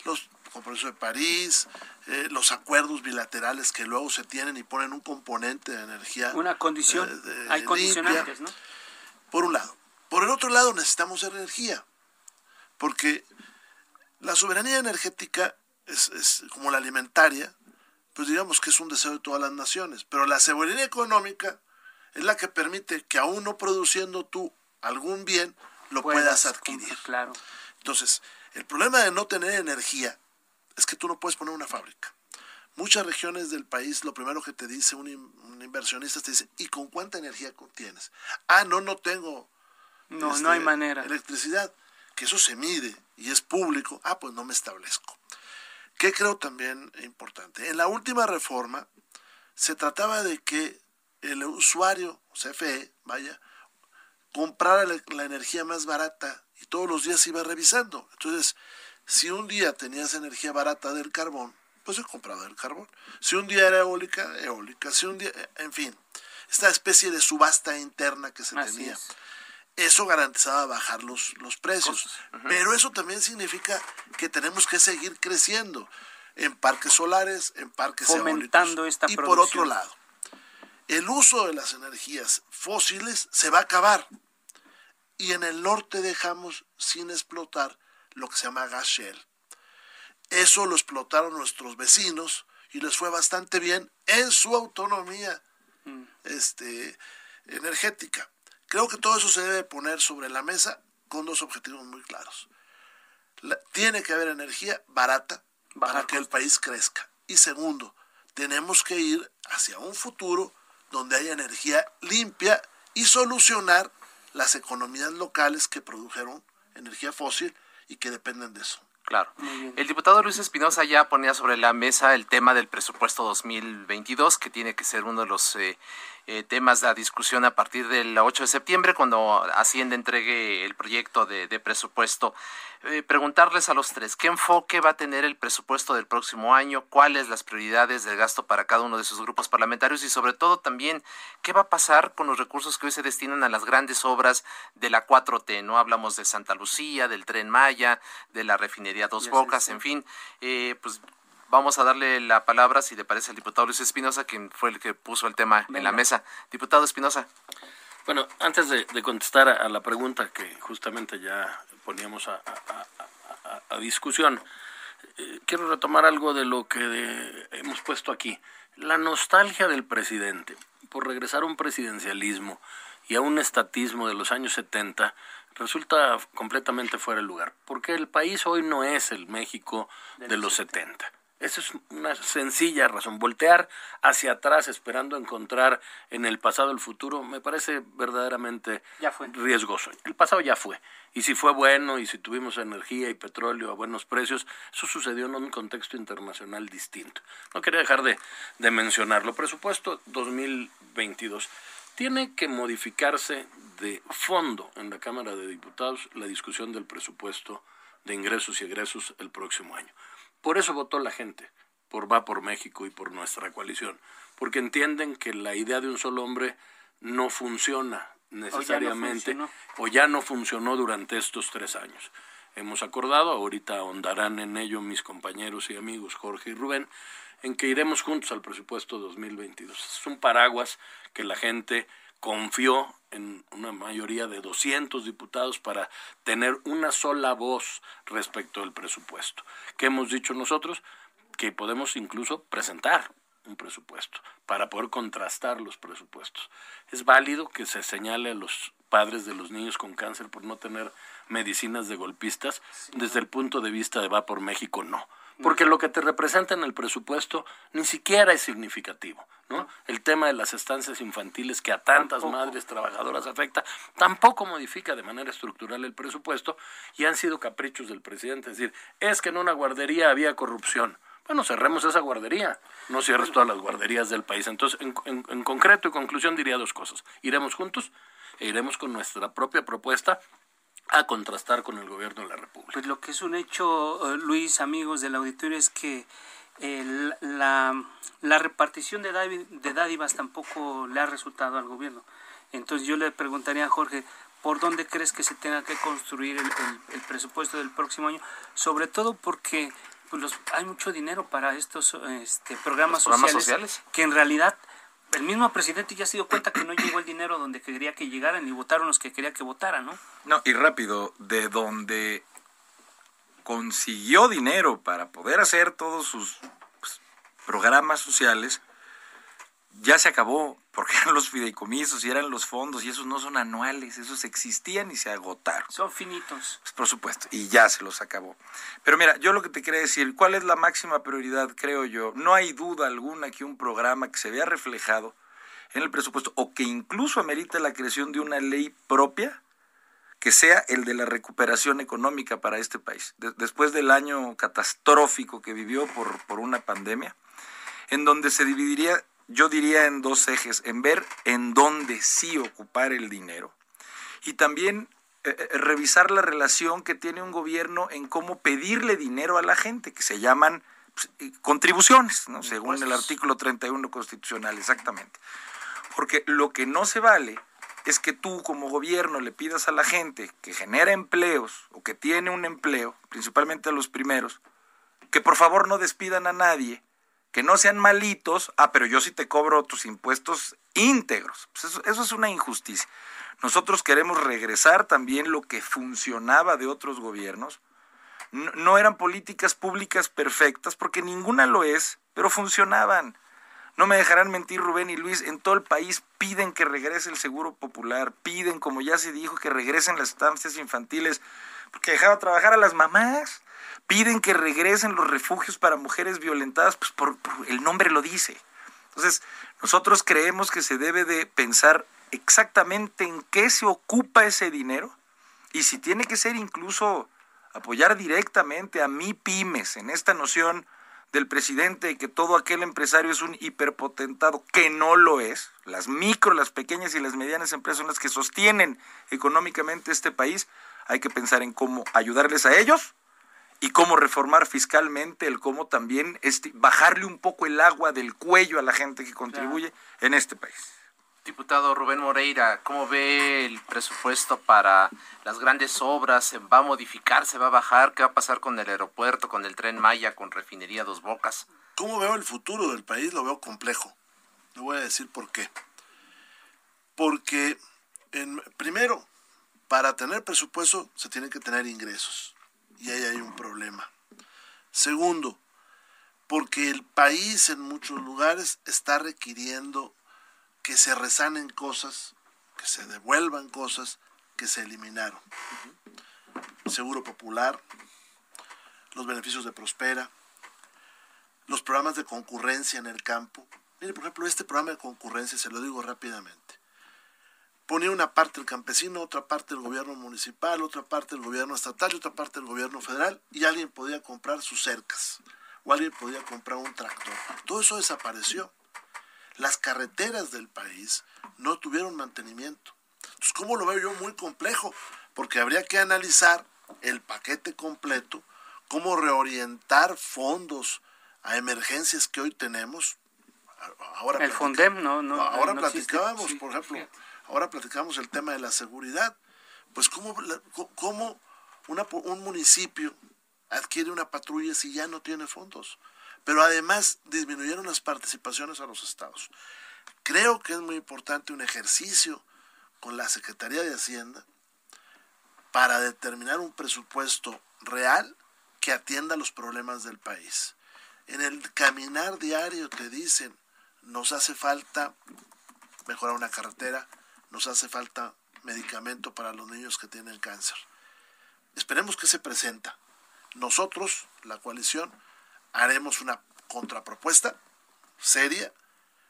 los compromisos de París, eh, los acuerdos bilaterales que luego se tienen y ponen un componente de energía. Una condición. eh, de- Hay limpia, condicionantes, ¿no? Por un lado. Por el otro lado necesitamos energía, porque la soberanía energética es, es como la alimentaria, pues digamos que es un deseo de todas las naciones, pero la soberanía económica es la que permite que aún no produciendo tú algún bien, lo puedas adquirir. Claro. Entonces, el problema de no tener energía es que tú no puedes poner una fábrica. Muchas regiones del país, lo primero que te dice un, in- un inversionista te dice, ¿y con cuánta energía tienes? Ah, no, no tengo No, este, no hay manera. electricidad. Que eso se mide y es público. Ah, pues no me establezco. ¿Qué creo también importante? En la última reforma se trataba de que el usuario, CFE, vaya, comprara la, la energía más barata y todos los días iba revisando. Entonces, si un día tenías energía barata del carbón, pues se compraba del carbón. Si un día era eólica, eólica. Si un día, en fin, esta especie de subasta interna que se Así tenía. es. Eso garantizaba bajar los, los precios. Pero eso también significa que tenemos que seguir creciendo en parques solares, en parques Fomentando eólicos. esta y por otro lado, el uso de las energías fósiles se va a acabar. Y en el norte dejamos sin explotar lo que se llama gas shell. Eso lo explotaron nuestros vecinos y les fue bastante bien en su autonomía Mm. este, energética. Creo que todo eso se debe poner sobre la mesa con dos objetivos muy claros. La- tiene que haber energía barata para que el país crezca. Y segundo, tenemos que ir hacia un futuro donde haya energía limpia y solucionar las economías locales que produjeron energía fósil y que dependen de eso. Claro. El diputado Luis Espinosa ya ponía sobre la mesa el tema del presupuesto 2022, que tiene que ser uno de los eh, eh, temas a discusión a partir del 8 de septiembre, cuando Hacienda entregue el proyecto de, presupuesto. Eh, preguntarles a los tres, ¿qué enfoque va a tener el presupuesto del próximo año? ¿Cuáles las prioridades del gasto para cada uno de sus grupos parlamentarios? Y sobre todo también, ¿qué va a pasar con los recursos que hoy se destinan a las grandes obras de la 4T? ¿No? Hablamos de Santa Lucía, del Tren Maya, de la refinería Dos Bocas, en fin, eh, pues Vamos a darle la palabra, si le parece, al diputado Luis Espinosa, quien fue el que puso el tema en la mesa. Diputado Espinosa. Bueno, antes de, contestar a, la pregunta que justamente ya poníamos a, discusión, eh, quiero retomar algo de lo que hemos puesto aquí. La nostalgia del presidente por regresar a un presidencialismo y a un estatismo de los años 70 resulta completamente fuera de lugar, porque el país hoy no es el México de los 70. Esa es una sencilla razón. Voltear hacia atrás esperando encontrar en el pasado el futuro me parece verdaderamente riesgoso. El pasado ya fue. Y si fue bueno y si tuvimos energía y petróleo a buenos precios, eso sucedió en un contexto internacional distinto. No quería dejar de, de mencionarlo. Presupuesto 2022. Tiene que modificarse de fondo en la Cámara de Diputados la discusión del presupuesto de ingresos y egresos el próximo año. Por eso votó la gente, por Va por México y por nuestra coalición, porque entienden que la idea de un solo hombre no funciona necesariamente o ya no, funcionó durante estos tres años. Hemos acordado, ahorita ahondarán en ello mis compañeros y amigos Jorge y Rubén, en que iremos juntos al presupuesto 2022. Es un paraguas que la gente confió en una mayoría de 200 diputados para tener una sola voz respecto al presupuesto. ¿Qué hemos dicho nosotros? Que podemos incluso presentar un presupuesto para poder contrastar los presupuestos. Es válido que se señale a los padres de los niños con cáncer por no tener medicinas de golpistas. Desde el punto de vista de Va por México, no porque lo que te representa en el presupuesto ni siquiera es significativo, ¿no? El tema de las estancias infantiles que a tantas madres trabajadoras afecta, tampoco modifica de manera estructural el presupuesto y han sido caprichos del presidente, es decir, es que en una guardería había corrupción. Bueno, cerremos esa guardería, no cierres todas las guarderías del país. Entonces, en, en concreto y conclusión diría dos cosas. Iremos juntos e iremos con nuestra propia propuesta a contrastar con el gobierno de la República. Pues lo que es un hecho, eh, Luis, amigos del auditorio, es que la, la, repartición de, de dádivas tampoco le ha resultado al gobierno. Entonces yo le preguntaría a Jorge, ¿por dónde crees que se tenga que construir el, presupuesto del próximo año? Sobre todo porque pues hay mucho dinero para estos este, programas, sociales, que en realidad el mismo presidente ya se dio cuenta que no llegó el dinero donde quería que llegaran y votaron los que quería que votaran, ¿no? No, y rápido, de donde consiguió dinero para poder hacer todos sus pues, programas sociales, ya se acabó, porque eran los fideicomisos y eran los fondos, y esos no son anuales, esos existían y se agotaron. Son finitos. Pues, por supuesto, y ya se los acabó. Pero mira, yo lo que te quería decir, ¿cuál es la máxima prioridad, creo yo? No hay duda alguna que un programa que se vea reflejado en el presupuesto, o que incluso amerite la creación de una ley propia, que sea el de la recuperación económica para este país. después del año catastrófico que vivió por, por una pandemia, en donde se dividiría yo diría en dos ejes, en ver en dónde sí ocupar el dinero y también eh, eh, revisar la relación que tiene un gobierno en cómo pedirle dinero a la gente, que se llaman pues, eh, contribuciones, ¿no? según el artículo 31 constitucional, exactamente. Porque lo que no se vale es que tú como gobierno le pidas a la gente que genera empleos o que tiene un empleo, principalmente a los primeros, que por favor no despidan a nadie que no sean malitos, ah, pero yo sí te cobro tus impuestos íntegros. Pues eso, es una injusticia. Nosotros queremos regresar también lo que funcionaba de otros gobiernos. No, no, eran políticas públicas perfectas, porque ninguna lo es, pero funcionaban. No me dejarán mentir Rubén y Luis, en todo el país piden que regrese el seguro popular, piden, como ya se dijo, que regresen las estancias infantiles, porque dejaba trabajar a las mamás piden que regresen los refugios para mujeres violentadas, pues por, el nombre lo dice. Entonces, nosotros creemos que se debe de pensar exactamente en qué se ocupa ese dinero y si tiene que ser incluso apoyar directamente a mi pymes en esta noción del presidente de que todo aquel empresario es un hiperpotentado, que no lo es. Las micro, las pequeñas y las medianas empresas son las que sostienen económicamente este país. Hay que pensar en cómo ayudarles a ellos y cómo reformar fiscalmente, el cómo también este, bajarle un poco el agua del cuello a la gente que contribuye en este país. Diputado Rubén Moreira, ¿cómo ve el presupuesto para las grandes obras? ¿Va a modificar? va a bajar? ¿Qué va a pasar con el aeropuerto, con el tren Maya, con refinería Dos Bocas? ¿Cómo veo el futuro del país? Lo veo complejo. Le voy a decir por qué. Porque, en, primero, para tener presupuesto se tienen que tener ingresos. Y ahí hay un problema. Segundo, porque el país en muchos lugares está requiriendo que se resanen cosas, que se devuelvan cosas que se eliminaron. Seguro Popular, los beneficios de Prospera, los programas de concurrencia en el campo. Mire, por ejemplo, este programa de concurrencia, se lo digo rápidamente, ponía una parte el campesino, otra parte el gobierno municipal, otra parte el gobierno estatal y otra parte el gobierno federal, y alguien podía comprar sus cercas, o alguien podía comprar un tractor. Todo eso desapareció las carreteras del país no tuvieron mantenimiento. Entonces, ¿cómo lo veo yo? Muy complejo, porque habría que analizar el paquete completo, cómo reorientar fondos a emergencias que hoy tenemos. Ahora el FONDEM no, no ahora platicábamos, por ejemplo, ahora platicamos el tema de la seguridad. Pues cómo, cómo un municipio adquiere una patrulla si ya no tiene fondos pero además disminuyeron las participaciones a los estados. Creo que es muy importante un ejercicio con la Secretaría de Hacienda para determinar un presupuesto real que atienda los problemas del país. En el caminar diario te dicen, nos hace falta mejorar una carretera, nos hace falta medicamento para los niños que tienen cáncer. Esperemos que se presenta. Nosotros, la coalición, haremos una contrapropuesta seria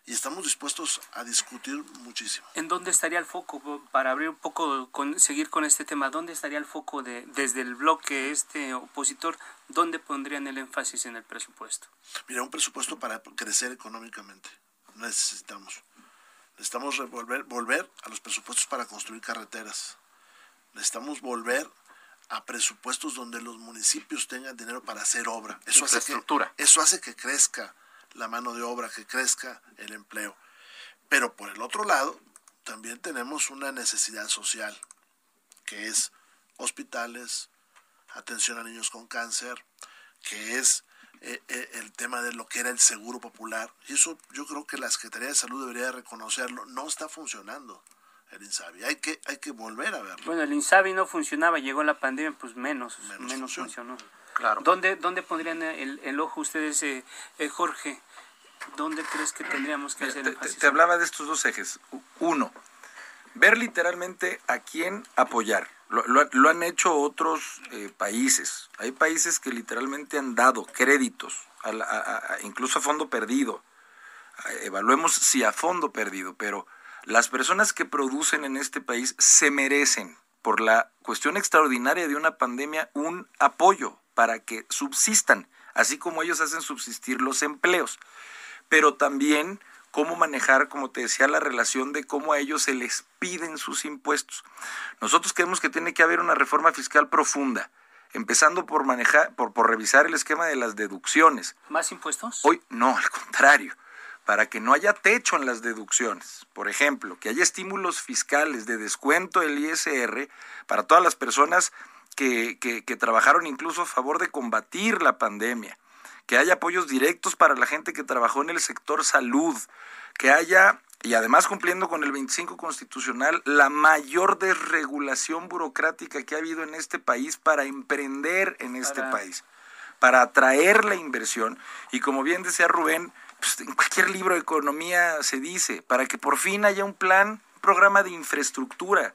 y estamos dispuestos a discutir muchísimo. ¿En dónde estaría el foco para abrir un poco, con, seguir con este tema? ¿Dónde estaría el foco de, desde el bloque este opositor? ¿Dónde pondrían el énfasis en el presupuesto? Mira, un presupuesto para crecer económicamente. Necesitamos. Necesitamos volver, volver a los presupuestos para construir carreteras. Necesitamos volver a presupuestos donde los municipios tengan dinero para hacer obra. Eso hace que, eso hace que crezca la mano de obra, que crezca el empleo. Pero por el otro lado, también tenemos una necesidad social, que es hospitales, atención a niños con cáncer, que es eh, eh, el tema de lo que era el seguro popular. Y eso yo creo que la Secretaría de Salud debería reconocerlo. No está funcionando el INSABI. Hay que, hay que volver a verlo. Bueno, el INSABI no funcionaba, llegó la pandemia, pues menos, menos, funcionó. Claro. ¿Dónde, ¿Dónde pondrían el, ojo ustedes, eh, eh, Jorge? ¿Dónde crees que tendríamos que hacer te, te, hablaba de estos dos ejes. Uno, ver literalmente a quién apoyar. Lo, lo, han hecho otros eh, países. Hay países que literalmente han dado créditos, incluso a fondo perdido. Evaluemos si a fondo perdido, pero las personas que producen en este país se merecen, por la cuestión extraordinaria de una pandemia, un apoyo para que subsistan, así como ellos hacen subsistir los empleos. Pero también cómo manejar, como te decía, la relación de cómo a ellos se les piden sus impuestos. Nosotros creemos que tiene que haber una reforma fiscal profunda, empezando por manejar, por, por revisar el esquema de las deducciones. ¿Más impuestos? Hoy, no, al contrario para que no haya techo en las deducciones. Por ejemplo, que haya estímulos fiscales de descuento del ISR para todas las personas que, que, trabajaron incluso a favor de combatir la pandemia, que haya apoyos directos para la gente que trabajó en el sector salud, que haya, y además cumpliendo con el 25 constitucional, la mayor desregulación burocrática que ha habido en este país para emprender en este país, para atraer la inversión. Y como bien decía Rubén, pues, en cualquier libro de economía se dice, para que por fin haya un plan, un programa de infraestructura.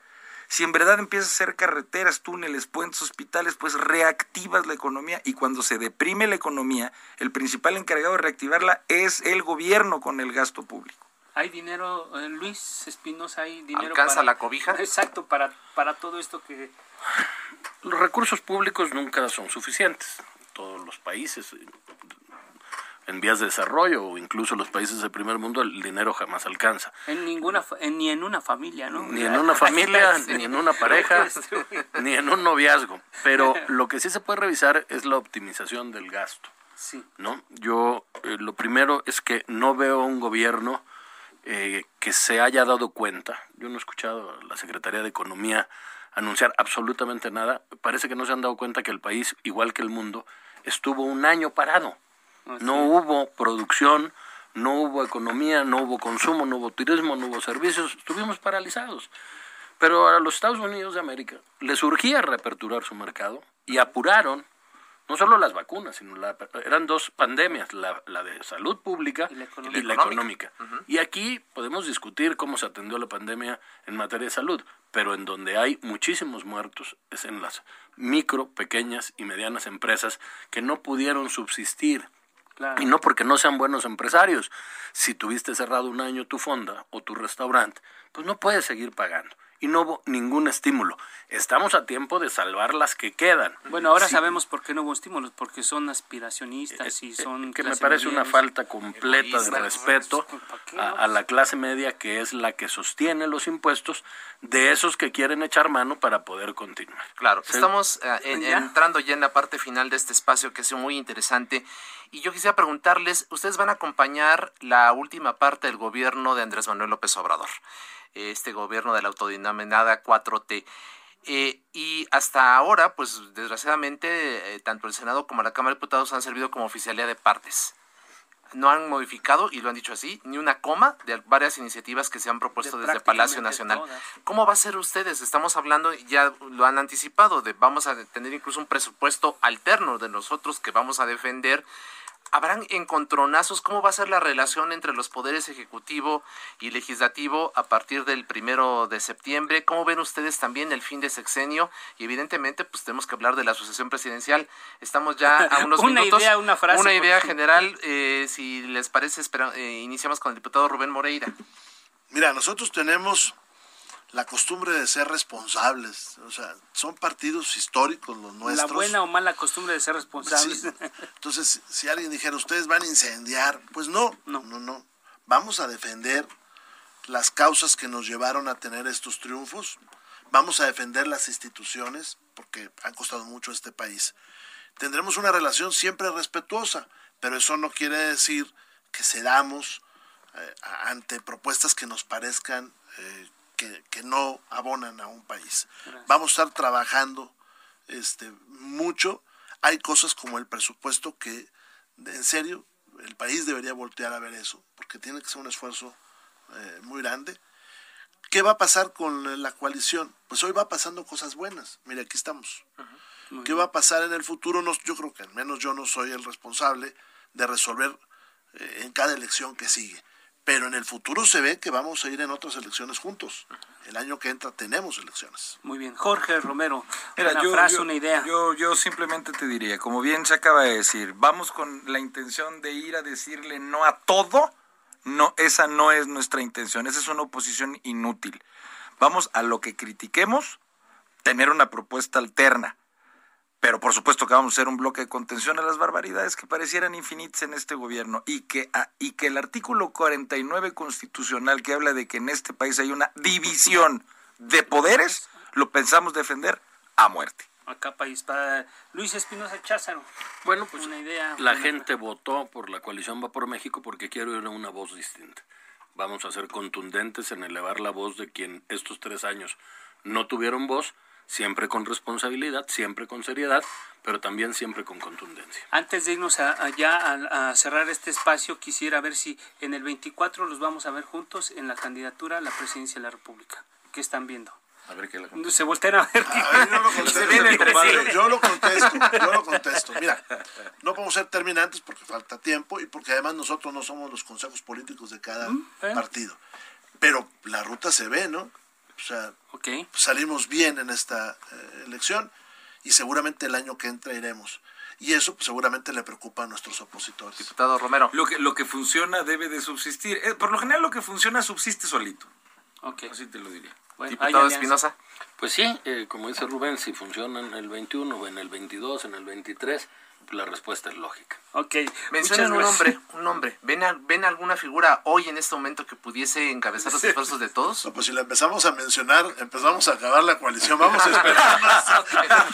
Si en verdad empiezas a hacer carreteras, túneles, puentes, hospitales, pues reactivas la economía y cuando se deprime la economía, el principal encargado de reactivarla es el gobierno con el gasto público. ¿Hay dinero, eh, Luis Espinosa, hay dinero ¿Alcanza la cobija? Exacto, para, para todo esto que... Los recursos públicos nunca son suficientes. Todos los países en vías de desarrollo o incluso los países del primer mundo el dinero jamás alcanza. En ninguna, ni en una familia, ¿no? Ni en una familia, ni en una pareja, ni en un noviazgo. Pero lo que sí se puede revisar es la optimización del gasto. Sí. ¿no? Yo eh, lo primero es que no veo un gobierno eh, que se haya dado cuenta. Yo no he escuchado a la Secretaría de Economía anunciar absolutamente nada. Parece que no se han dado cuenta que el país, igual que el mundo, estuvo un año parado. No hubo producción, no hubo economía, no hubo consumo, no hubo turismo, no hubo servicios, estuvimos paralizados. Pero a los Estados Unidos de América les urgía reaperturar su mercado y apuraron no solo las vacunas, sino la, eran dos pandemias, la, la de salud pública y la económica. Y, la económica. y aquí podemos discutir cómo se atendió la pandemia en materia de salud, pero en donde hay muchísimos muertos es en las micro, pequeñas y medianas empresas que no pudieron subsistir y no porque no sean buenos empresarios. Si tuviste cerrado un año tu fonda o tu restaurante, pues no puedes seguir pagando. Y no hubo ningún estímulo. Estamos a tiempo de salvar las que quedan. Bueno, ahora sabemos por qué no hubo estímulos, porque son aspiracionistas y eh, son... que me parece una falta completa de respeto pues, a, la clase media, que es la que sostiene los impuestos de esos que quieren echar mano para poder continuar. Claro, estamos eh, entrando ya en la parte final de este espacio que es muy interesante y yo quisiera preguntarles, ustedes van a acompañar la última parte del gobierno de Andrés Manuel López Obrador, este gobierno de la autodenominada 4T. Eh, y hasta ahora, pues desgraciadamente, eh, tanto el Senado como la Cámara de Diputados han servido como oficialía de partes. No han modificado, y lo han dicho así, ni una coma de varias iniciativas que se han propuesto desde Palacio Nacional. ¿Cómo va a ser ustedes? Estamos hablando, ya lo han anticipado, de vamos a tener incluso un presupuesto alterno de nosotros que vamos a defender ¿Habrán encontronazos? ¿Cómo va a ser la relación entre los poderes ejecutivo y legislativo a partir del primero de septiembre? ¿Cómo ven ustedes también el fin de sexenio? Y evidentemente, pues tenemos que hablar de la sucesión presidencial. Estamos ya a unos una minutos. Idea, una frase. Una idea general. Eh, si les parece, eh, iniciamos con el diputado Rubén Moreira. Mira, nosotros tenemos la costumbre de ser responsables. O sea, son partidos históricos los nuestros. La buena o mala costumbre de ser responsables. Entonces, si alguien dijera, ustedes van a incendiar, pues no, no, no, no. Vamos a defender las causas que nos llevaron a tener estos triunfos. Vamos a defender las instituciones, porque han costado mucho a este país. Tendremos una relación siempre respetuosa, pero eso no quiere decir que cedamos eh, ante propuestas que nos parezcan eh, que, no abonan a un país. Vamos a estar trabajando este, mucho. Hay cosas como el presupuesto que, en serio, el país debería voltear a ver eso, porque tiene que ser un esfuerzo eh, muy grande. ¿Qué va a pasar con la coalición? Pues hoy va pasando cosas buenas. Mira, aquí estamos. ¿Qué va a pasar en el futuro? No, yo creo que al menos yo no soy el responsable de resolver eh, en cada elección que sigue pero en el futuro se ve que vamos a ir en otras elecciones juntos. El año que entra tenemos elecciones. Muy bien. Jorge Romero, una frase, una idea. Yo, yo simplemente te diría, como bien se acaba de decir, vamos con la intención de ir a decirle no a todo. No, esa no es nuestra intención, esa es una oposición inútil. Vamos a lo que critiquemos, tener una propuesta alterna pero por supuesto que vamos a hacer un bloque de contención a las barbaridades que parecieran infinitas en este gobierno y que, ah, y que el artículo 49 constitucional que habla de que en este país hay una división de poderes, lo pensamos defender a muerte. Acá país para Luis Espinosa Cházaro. Bueno, pues una idea, la gente votó por la coalición Va por México porque quiere oír una voz distinta. Vamos a ser contundentes en elevar la voz de quien estos tres años no tuvieron voz siempre con responsabilidad, siempre con seriedad, pero también siempre con contundencia. Antes de irnos ya a, cerrar este espacio, quisiera ver si en el 24 los vamos a ver juntos en la candidatura a la presidencia de la República. ¿Qué están viendo? A ver qué la Se voltean a ver. yo, lo contesto, yo lo contesto, yo lo contesto. Mira, no podemos ser terminantes porque falta tiempo y porque además nosotros no somos los consejos políticos de cada mm, partido. Pero la ruta se ve, ¿no? O sea, salimos bien en esta eh, elección y seguramente el año que entra iremos. Y eso pues, seguramente le preocupa a nuestros opositores. Diputado Romero. Lo que, lo que funciona debe de subsistir. Eh, por lo general lo que funciona subsiste solito. Okay. Así te lo diría. Diputado Espinosa. Pues sí, eh, como dice Rubén, si funciona en el 21 o en el 22, en el 23, la respuesta es lógica. Ok. Mencionan un nombre, un nombre. ¿Ven, ¿Ven alguna figura hoy en este momento que pudiese encabezar los esfuerzos de todos? No, pues si la empezamos a mencionar, empezamos a acabar la coalición. Vamos a esperar.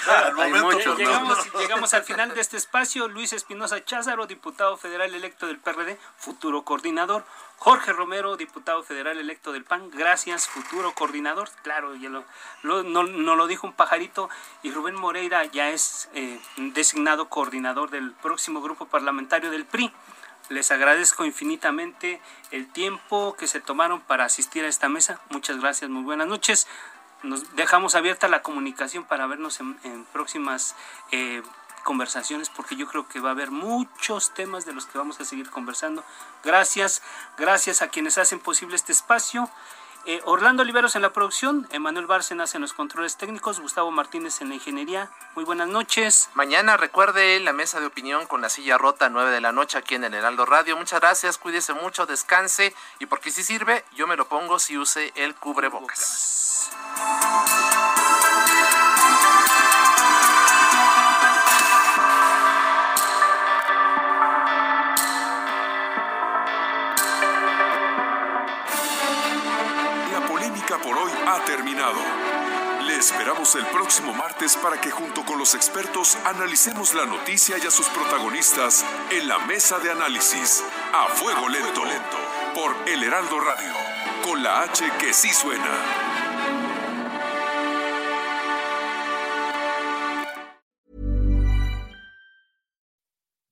al momento, llegamos, llegamos al final de este espacio. Luis Espinosa Cházaro, diputado federal electo del PRD, futuro coordinador. Jorge Romero, diputado federal electo del PAN, gracias, futuro coordinador. Claro, ya lo, no, lo dijo un pajarito. Y Rubén Moreira ya es eh, designado coordinador del próximo grupo parlamentario del PRI. Les agradezco infinitamente el tiempo que se tomaron para asistir a esta mesa. Muchas gracias, muy buenas noches. Nos dejamos abierta la comunicación para vernos en, próximas eh, conversaciones porque yo creo que va a haber muchos temas de los que vamos a seguir conversando. Gracias, gracias a quienes hacen posible este espacio. Eh, Orlando Oliveros en la producción, Emanuel Bárcenas en los controles técnicos, Gustavo Martínez en la ingeniería. Muy buenas noches. Mañana recuerde la mesa de opinión con la silla rota, 9 de la noche aquí en el Heraldo Radio. Muchas gracias, cuídese mucho, descanse y porque si sirve, yo me lo pongo si use el cubrebocas. por terminado. Le esperamos el próximo martes para que junto con los expertos analicemos la noticia y a sus protagonistas en la mesa de análisis a fuego lento, lento por El Heraldo Radio, con la H que sí suena.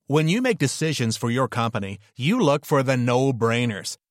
When you make decisions for your company, you look for the no-brainers.